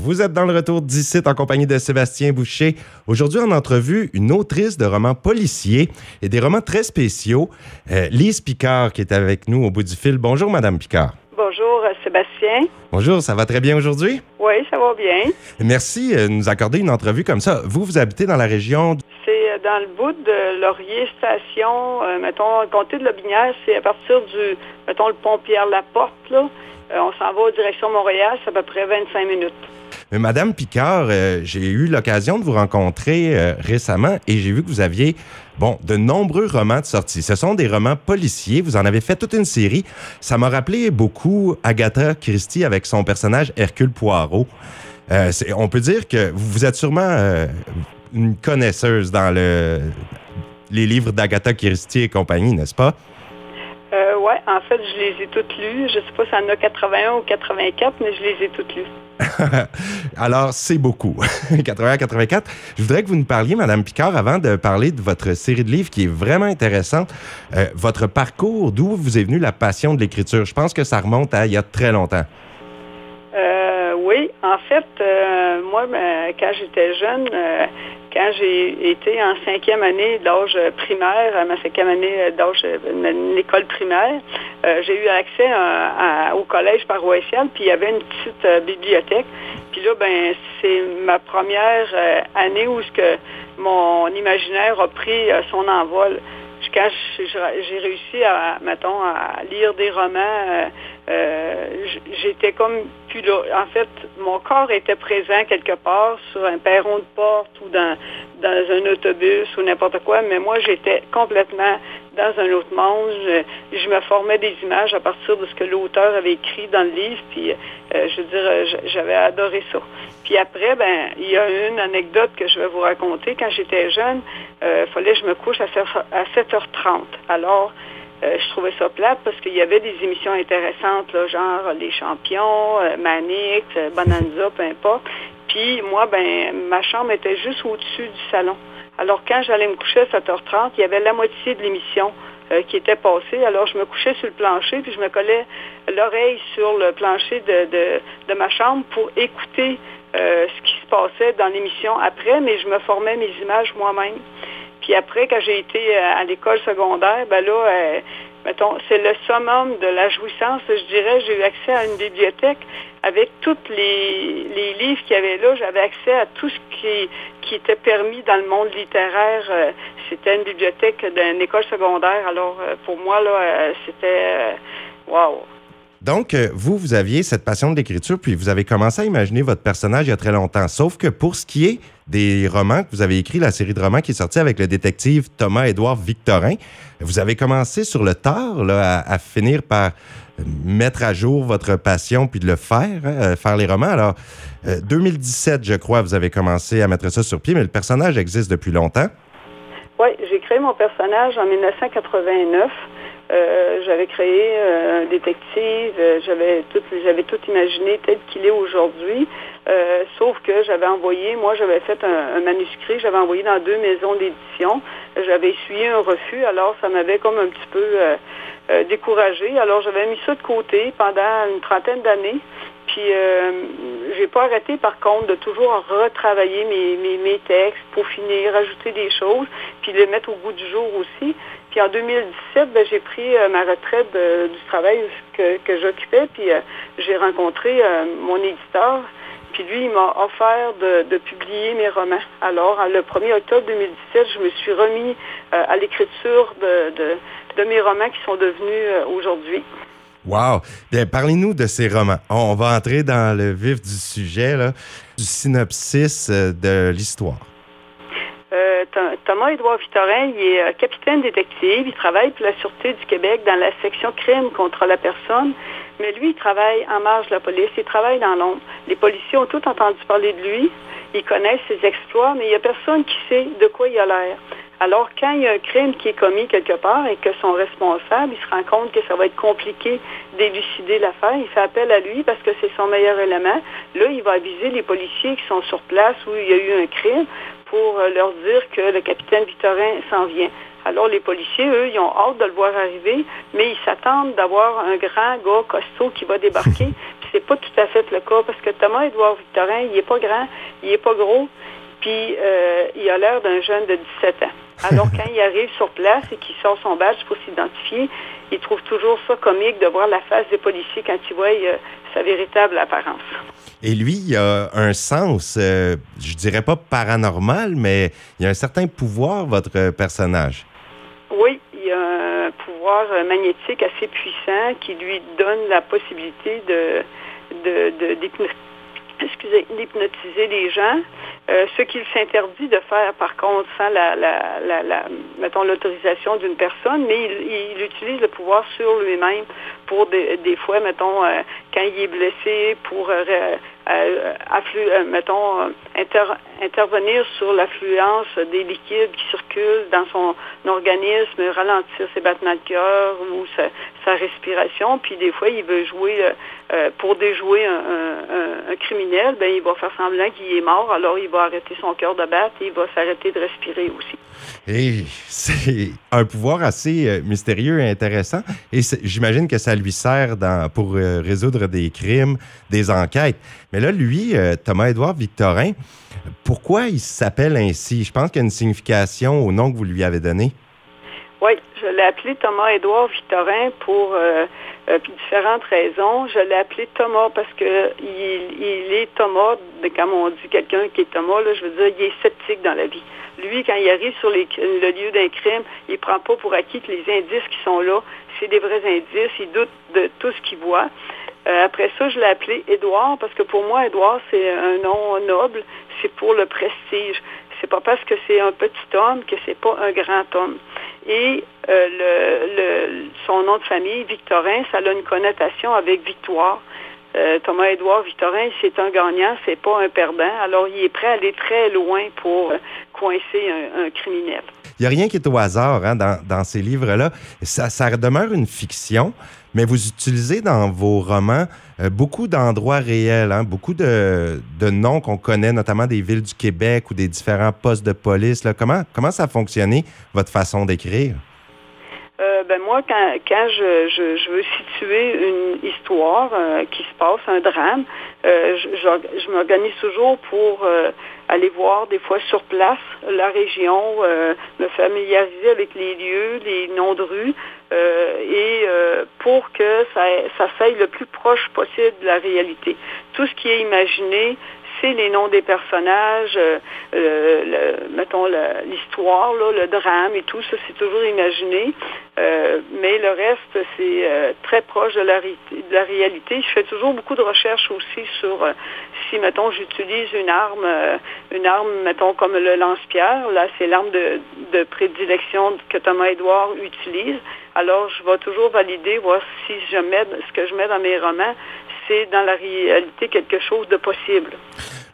Vous êtes dans le retour d'ici en compagnie de Sébastien Boucher. Aujourd'hui, en entrevue, une autrice de romans policiers et des romans très spéciaux, euh, Lise Picard, qui est avec nous au bout du fil. Bonjour, Madame Picard. Bonjour, euh, Sébastien. Bonjour, ça va très bien aujourd'hui? Oui, ça va bien. Merci euh, de nous accorder une entrevue comme ça. Vous, vous habitez dans la région... C'est dans le bout de Laurier Station, euh, mettons, le comté de Lobinière, c'est à partir du, mettons, le pont Pierre-Laporte, là. Euh, on s'en va en direction Montréal, c'est à peu près 25 minutes. Mais Madame Picard, euh, j'ai eu l'occasion de vous rencontrer euh, récemment et j'ai vu que vous aviez, bon, de nombreux romans de sortie. Ce sont des romans policiers. Vous en avez fait toute une série. Ça m'a rappelé beaucoup Agatha Christie avec son personnage Hercule Poirot. Euh, on peut dire que vous êtes sûrement une connaisseuse dans le, les livres d'Agatha Christie et compagnie, n'est-ce pas? Ouais, en fait, je les ai toutes lues. Je sais pas si en a 81 ou 84, mais je les ai toutes lues. Alors, c'est beaucoup. 80-84. Je voudrais que vous nous parliez, Madame Picard, avant de parler de votre série de livres qui est vraiment intéressante. euh, votre parcours, d'où vous est venue la passion de l'écriture? Je pense que ça remonte à il y a très longtemps. Euh, oui, en fait, euh, moi, ben, quand j'étais jeune, quand j'ai été en cinquième année d'âge primaire, ma cinquième année d'âge de l'école primaire, euh, j'ai eu accès au collège paroissial, puis il y avait une petite euh, bibliothèque. Puis là, ben, c'est ma première euh, année où ce que mon imaginaire a pris son envol. Quand j'ai réussi à, à lire des romans, euh, j'étais comme. En fait, mon corps était présent quelque part sur un perron de porte ou dans, un autobus ou n'importe quoi, mais moi, j'étais complètement dans un autre monde. Je, me formais des images à partir de ce que l'auteur avait écrit dans le livre, puis euh, je veux dire, euh, j'avais adoré ça. Puis après, ben, il y a une anecdote que je vais vous raconter. Quand j'étais jeune, euh, fallait que je me couche à 7 à 7h30. Alors, euh, je trouvais ça plate parce qu'il y avait des émissions intéressantes, genre Les Champions, euh, euh, Bonanza, peu importe. Puis moi, ben, ma chambre était juste au-dessus du salon. Alors quand j'allais me coucher à 7h30, il y avait la moitié de l'émission euh, qui était passée. Alors je me couchais sur le plancher, puis je me collais l'oreille sur le plancher de, de, ma chambre pour écouter ce qui se passait dans l'émission après, mais je me formais mes images moi-même. Puis après, quand j'ai été euh, à l'école secondaire, ben là, euh, mettons, c'est le summum de la jouissance, je dirais. J'ai eu accès à une bibliothèque avec tous les, les livres qu'il y avait là. J'avais accès à tout ce qui, qui était permis dans le monde littéraire. Euh, C'était une bibliothèque d'une école secondaire. Alors, pour moi, là, c'était... Wow! Donc, euh, vous, vous aviez cette passion de l'écriture, puis vous avez commencé à imaginer votre personnage il y a très longtemps. Sauf que pour ce qui est des romans que vous avez écrits, la série de romans qui est sortie avec le détective Thomas-Édouard Victorin, vous avez commencé sur le tard là, à, finir par euh, mettre à jour votre passion puis de le faire, hein, euh, faire les romans. Alors, euh, 2017, je crois, vous avez commencé à mettre ça sur pied, mais le personnage existe depuis longtemps. Oui, j'ai créé mon personnage en 1989. Euh, j'avais créé euh, un détective, euh, j'avais tout, j'avais tout imaginé tel qu'il est aujourd'hui. Sauf que j'avais envoyé, moi j'avais fait un, un manuscrit, j'avais envoyé dans deux maisons d'édition. J'avais essuyé un refus, alors ça m'avait comme un petit peu euh, euh, découragé. Alors j'avais mis ça de côté pendant une trentaine d'années. Puis euh, j'ai pas arrêté par contre de toujours retravailler mes, mes, mes textes pour finir, rajouter des choses, puis les mettre au goût du jour aussi. Puis en 2017, ben, j'ai pris euh, ma retraite de- du travail que, que j'occupais, puis euh, j'ai rencontré euh, mon éditeur. Puis lui, il m'a offert de, publier mes romans. Alors, le 1er octobre 2017, je me suis remis euh, à l'écriture de, de, mes romans qui sont devenus euh, aujourd'hui. Wow! Parlez-nous de ces romans. On va entrer dans le vif du sujet, du synopsis euh, de l'histoire. Euh, Th- Thomas-Édouard Victorin, il est euh, capitaine détective. Il travaille pour la Sûreté du Québec dans la section crime contre la personne. Mais lui, il travaille en marge de la police. Il travaille dans l'ombre. Les policiers ont tout entendu parler de lui. Ils connaissent ses exploits, mais il n'y a personne qui sait de quoi il a l'air. Alors, quand il y a un crime qui est commis quelque part et que son responsable, il se rend compte que ça va être compliqué d'élucider l'affaire, il fait appel à lui parce que c'est son meilleur élément. Là, il va aviser les policiers qui sont sur place où il y a eu un crime pour euh, leur dire que le capitaine Victorin s'en vient. Alors, les policiers, eux, ils ont hâte de le voir arriver, mais ils s'attendent d'avoir un grand gars costaud qui va débarquer. C'est pas tout à fait le cas parce que Thomas Édouard Victorin, il est pas grand, il est pas gros, puis euh, il a l'air d'un jeune de 17 ans. Alors quand il arrive sur place et qu'il sort son badge pour s'identifier, il trouve toujours ça comique de voir la face des policiers quand il voit euh, sa véritable apparence. Et lui, il a un sens, euh, je dirais pas paranormal, mais il a un certain pouvoir, votre personnage. Oui, il a un pouvoir magnétique assez puissant qui lui donne la possibilité de, de, de excusez, d'hypnotiser les gens. Euh, ce qu'il s'interdit de faire, par contre, sans la, la, la, mettons, l'autorisation d'une personne, mais il, il, utilise le pouvoir sur lui-même pour des, des fois, mettons, euh, quand il est blessé, pour euh, euh, euh mettons, intervenir sur l'affluence des liquides qui circulent dans son organisme, ralentir ses battements de cœur ou sa, respiration. Puis des fois, il veut jouer, pour déjouer un, criminel, ben il va faire semblant qu'il est mort, alors il va arrêter son cœur de battre et il va s'arrêter de respirer aussi. Et c'est un pouvoir assez mystérieux et intéressant. Et j'imagine que ça lui sert pour résoudre des crimes, des enquêtes. Mais là, lui, euh, Thomas-Édouard Victorin, pourquoi il s'appelle ainsi? Je pense qu'il y a une signification au nom que vous lui avez donné. Oui, je l'ai appelé Thomas-Édouard Victorin pour euh, euh, différentes raisons. Je l'ai appelé Thomas parce que il, est Thomas, comme on dit quelqu'un qui est Thomas, je veux dire, il est sceptique dans la vie. Lui, quand il arrive sur le lieu d'un crime, il ne prend pas pour acquis que les indices qui sont là, c'est des vrais indices. Il doute de tout ce qu'il voit. Euh, après ça, je l'ai appelé Édouard parce que pour moi, Édouard, c'est un nom noble. C'est pour le prestige. C'est pas parce que c'est un petit homme que c'est pas un grand homme. Et euh, le, son nom de famille, Victorin, ça a une connotation avec victoire. Euh, Thomas Édouard Victorin, c'est un gagnant, c'est pas un perdant. Alors, il est prêt à aller très loin pour coincer un, criminel. Il n'y a rien qui est au hasard hein, dans, ces livres-là. Ça, demeure une fiction, mais vous utilisez dans vos romans euh, beaucoup d'endroits réels, hein, beaucoup de, noms qu'on connaît, notamment des villes du Québec ou des différents postes de police. Comment, comment ça a fonctionné, votre façon d'écrire? Euh, ben moi, quand, quand je, je, veux situer une histoire euh, qui se passe, un drame, euh, je, m'organise toujours pour aller voir des fois sur place la région, me familiariser avec les lieux, les noms de rues, et pour que ça, ça faille le plus proche possible de la réalité. Tout ce qui est imaginé, les noms des personnages, euh, le, mettons l'histoire, le drame et tout, ça c'est toujours imaginé. Euh, mais le reste, c'est euh, très proche de la, de la, réalité. Je fais toujours beaucoup de recherches aussi sur si, mettons, j'utilise une arme, une arme, mettons, comme le lance-pierre, là, c'est l'arme de, de, prédilection que Thomas Edouard utilise. Alors, je vais toujours valider, voir si je mets ce que je mets dans mes romans, c'est dans la réalité quelque chose de possible.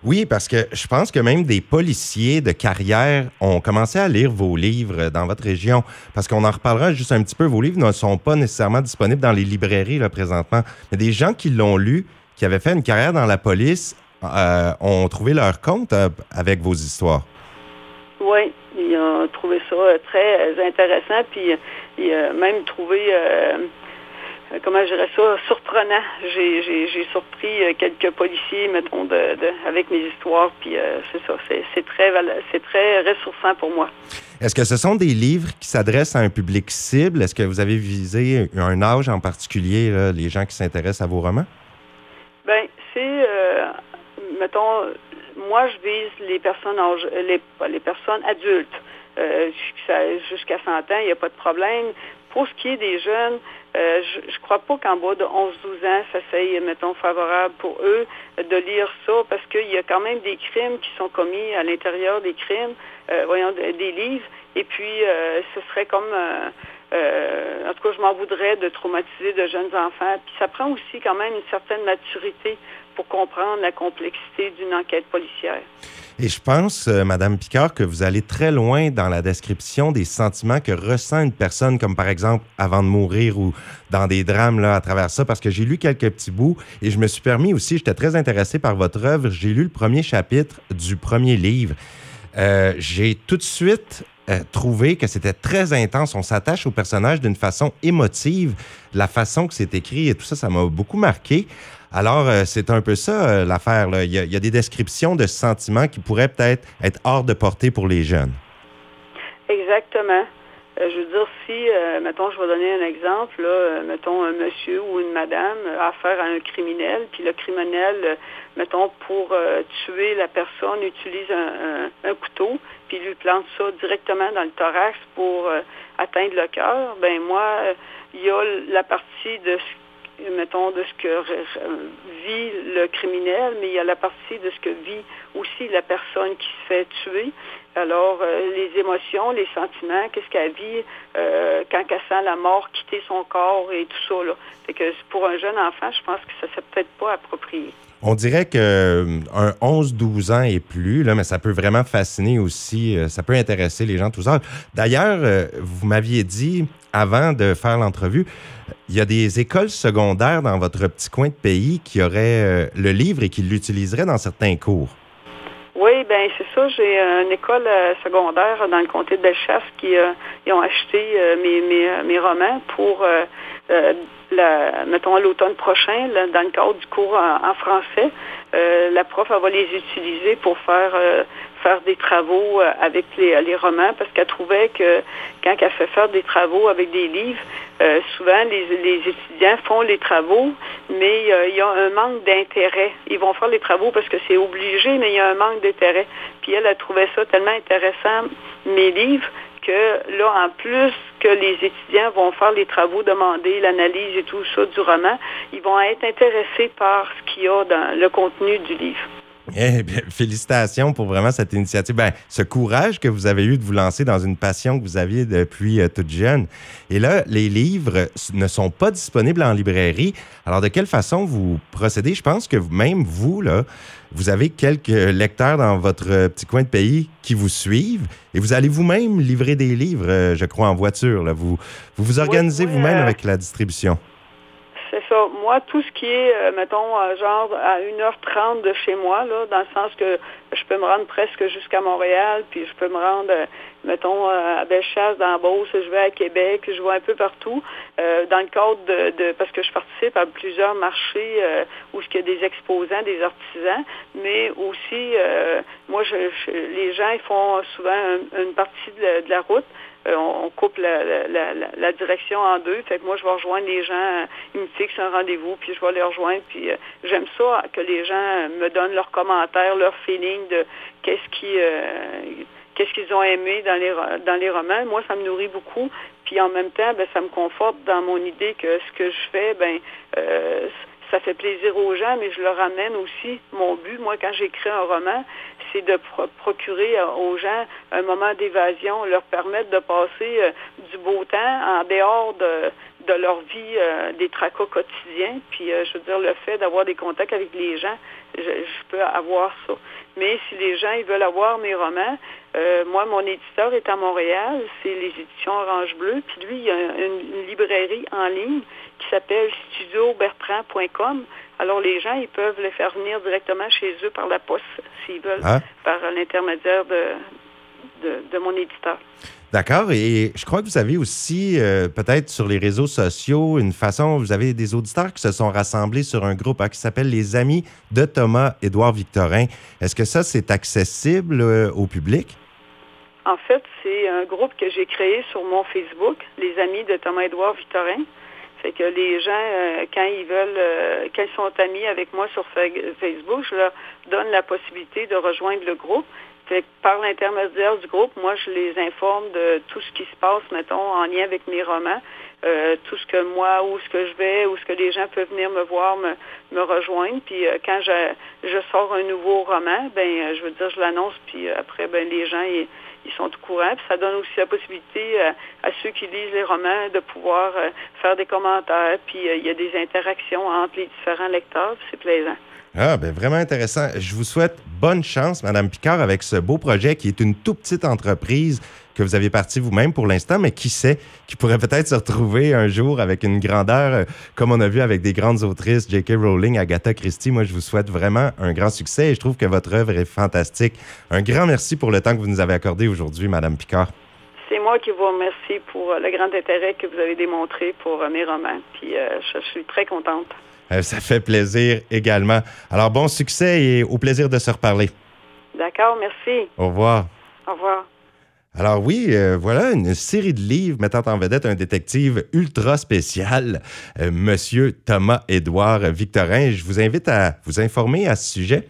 Oui, parce que je pense que même des policiers de carrière ont commencé à lire vos livres dans votre région. Parce qu'on en reparlera juste un petit peu. Vos livres ne sont pas nécessairement disponibles dans les librairies là, présentement. Mais des gens qui l'ont lu, qui avaient fait une carrière dans la police, euh, ont trouvé leur compte euh, avec vos histoires. Oui, ils ont trouvé ça très intéressant. Puis ils ont même trouvé euh, comment je dirais ça, surprenant. J'ai surpris euh, quelques policiers, mettons, de, avec mes histoires, puis euh, c'est ça, c'est très, très ressourçant pour moi. Est-ce que ce sont des livres qui s'adressent à un public cible? Est-ce que vous avez visé un âge en particulier, les gens qui s'intéressent à vos romans? Bien, c'est, mettons, moi, je vise les personnes, les, les personnes adultes. Jusqu'à 100 ans, il n'y a pas de problème. Pour ce qui est des jeunes, euh, je ne crois pas qu'en bas de 11-12 ans, ça soit, mettons, favorable pour eux de lire ça parce qu'il y a quand même des crimes qui sont commis à l'intérieur des crimes, euh, voyons, des livres. Et puis, euh, ce serait comme... en tout cas, je m'en voudrais de traumatiser de jeunes enfants. Puis ça prend aussi quand même une certaine maturité pour comprendre la complexité d'une enquête policière. Et je pense, euh, Madame Picard, que vous allez très loin dans la description des sentiments que ressent une personne, comme par exemple avant de mourir ou dans des drames là, à travers ça, parce que j'ai lu quelques petits bouts et je me suis permis aussi, j'étais très intéressé par votre œuvre, j'ai lu le premier chapitre du premier livre. Euh, j'ai tout de suite euh, trouvé que c'était très intense. On s'attache au personnage d'une façon émotive. La façon que c'est écrit et tout ça, ça m'a beaucoup marqué. Alors, euh, c'est un peu ça euh, l'affaire. Il, y a- il y a des descriptions de sentiments qui pourraient peut-être être hors de portée pour les jeunes. Exactement. Je veux dire, si, mettons, je vais donner un exemple, mettons, un monsieur ou une madame a affaire à un criminel, puis le criminel, mettons, pour tuer la personne, utilise un couteau, puis lui plante ça directement dans le thorax pour euh, atteindre le cœur, ben moi, il y a la partie de ce mettons, de ce que vit le criminel, mais il y a la partie de ce que vit aussi la personne qui se fait tuer. Alors, euh, les émotions, les sentiments, qu'est-ce qu'elle vit euh, quand elle sent la mort quitter son corps et tout ça. Là. Fait que pour un jeune enfant, je pense que ça ne serait peut-être pas approprié. On dirait que euh, un 11-12 ans et plus, là, mais ça peut vraiment fasciner aussi, euh, ça peut intéresser les gens tous âges. D'ailleurs, euh, vous m'aviez dit, avant de faire l'entrevue, il y a des écoles secondaires dans votre petit coin de pays qui auraient le livre et qui l'utiliseraient dans certains cours. Oui, c'est J'ai euh, une école euh, secondaire dans le comté de Bellechasse qui euh, ont acheté euh, mes, romans pour, mettons, l'automne prochain, dans le cadre du cours en, français. La prof, elle va les utiliser pour faire faire des travaux avec les, romans parce qu'elle trouvait que quand elle fait faire des travaux avec des livres, souvent les étudiants font les travaux, mais euh, il y a un manque d'intérêt. Ils vont faire les travaux parce que c'est obligé, mais il y a un manque d'intérêt. Puis elle a trouvé ça tellement intéressant, mes livres, que là, en plus que les étudiants vont faire les travaux, demander l'analyse et tout ça du roman, ils vont être intéressés par ce qu'il y a dans le contenu du livre. Eh bien, félicitations pour vraiment cette initiative. Ben, ce courage que vous avez eu de vous lancer dans une passion que vous aviez depuis euh, toute jeune. Et là, les livres ne sont pas disponibles en librairie. Alors, de quelle façon vous procédez? Je pense que même vous, là, vous avez quelques lecteurs dans votre euh, petit coin de pays qui vous suivent et vous allez vous-même livrer des livres, euh, je crois, en voiture. Là. Vous, vous vous organisez oui, vous-même euh, avec la distribution. Moi, tout ce qui est, euh, mettons, euh, genre à 1h30 de chez moi, là, dans le sens que je peux me rendre presque jusqu'à Montréal, puis je peux me rendre, euh, mettons, à Bellechasse, dans Beauce, je vais à Québec, je vais un peu partout, dans le cadre de, parce que je participe à plusieurs marchés où il y a des exposants, des artisans, mais aussi, moi, je, les gens, ils font souvent un- une partie de la route, euh, on, coupe la, la- la- la- direction en deux. Fait que moi, je vais rejoindre les gens. Ils me fixent un rendez-vous, puis je vais les rejoindre. Puis euh, j'aime ça que les gens me donnent leurs commentaires, leurs feelings de qu'est-ce qui euh, qu'est-ce qu'ils ont aimé dans les dans les romans. Moi, ça me nourrit beaucoup. Puis en même temps, ben, ça me conforte dans mon idée que ce que je fais, ben euh, ça fait plaisir aux gens, mais je leur amène aussi mon but. Moi, quand j'écris un roman, c'est de pro- procurer euh, aux gens un moment d'évasion, leur permettre de passer euh, du beau temps en dehors de, de leur vie, euh, des tracas quotidiens. Puis, je veux dire, le fait d'avoir des contacts avec les gens, je, je peux avoir ça. Mais si les gens ils veulent avoir mes romans, euh, moi, mon éditeur est à Montréal, c'est les éditions Orange Bleu, puis lui, il y a une, une librairie en ligne qui s'appelle studiobertrand.com. Alors, les gens, ils peuvent les faire venir directement chez eux par la poste, s'ils veulent, Ah. par l'intermédiaire de, de, de mon éditeur. D'accord. Et je crois que vous avez aussi, euh, peut-être sur les réseaux sociaux, une façon, vous avez des auditeurs qui se sont rassemblés sur un groupe hein, qui s'appelle Les Amis de Thomas Édouard Victorin. Est-ce que ça, c'est accessible euh, au public? En fait, c'est un groupe que j'ai créé sur mon Facebook, les amis de Thomas-Édouard Victorin. Fait que les gens, euh, quand ils veulent, euh, quand ils sont amis avec moi sur Fa- Facebook, je leur donne la possibilité de rejoindre le groupe. Par l'intermédiaire du groupe, moi, je les informe de tout ce qui se passe, mettons, en lien avec mes romans, euh, tout ce que moi, où ce que je vais, où ce que les gens peuvent venir me voir, me, me rejoindre. Puis euh, quand je, je sors un nouveau roman, ben, euh, je veux dire, je l'annonce, puis euh, après, ben, les gens, ils, ils sont au courant. Puis ça donne aussi la possibilité euh, à ceux qui lisent les romans de pouvoir faire des commentaires. Puis il y a des interactions entre les différents lecteurs. C'est plaisant. Ah, ben vraiment intéressant. Je vous souhaite bonne chance, Madame Picard, avec ce beau projet qui est une toute petite entreprise que vous avez parti vous-même pour l'instant, mais qui sait, qui pourrait peut-être se retrouver un jour avec une grandeur, euh, comme on a vu avec des grandes autrices, J.K. Rowling, Agatha Christie. Moi, je vous souhaite vraiment un grand succès et je trouve que votre œuvre est fantastique. Un grand merci pour le temps que vous nous avez accordé aujourd'hui, Madame Picard. c'est moi qui vous remercie pour le grand intérêt que vous avez démontré pour mes romans. Puis je suis très contente. Ça fait plaisir également. Alors, bon succès et au plaisir de se reparler. D'accord, merci. Au revoir. Au revoir. Alors oui, euh, voilà une série de livres mettant en vedette un détective ultra spécial, euh, Monsieur Thomas Édouard Victorin. Je vous invite à vous informer à ce sujet.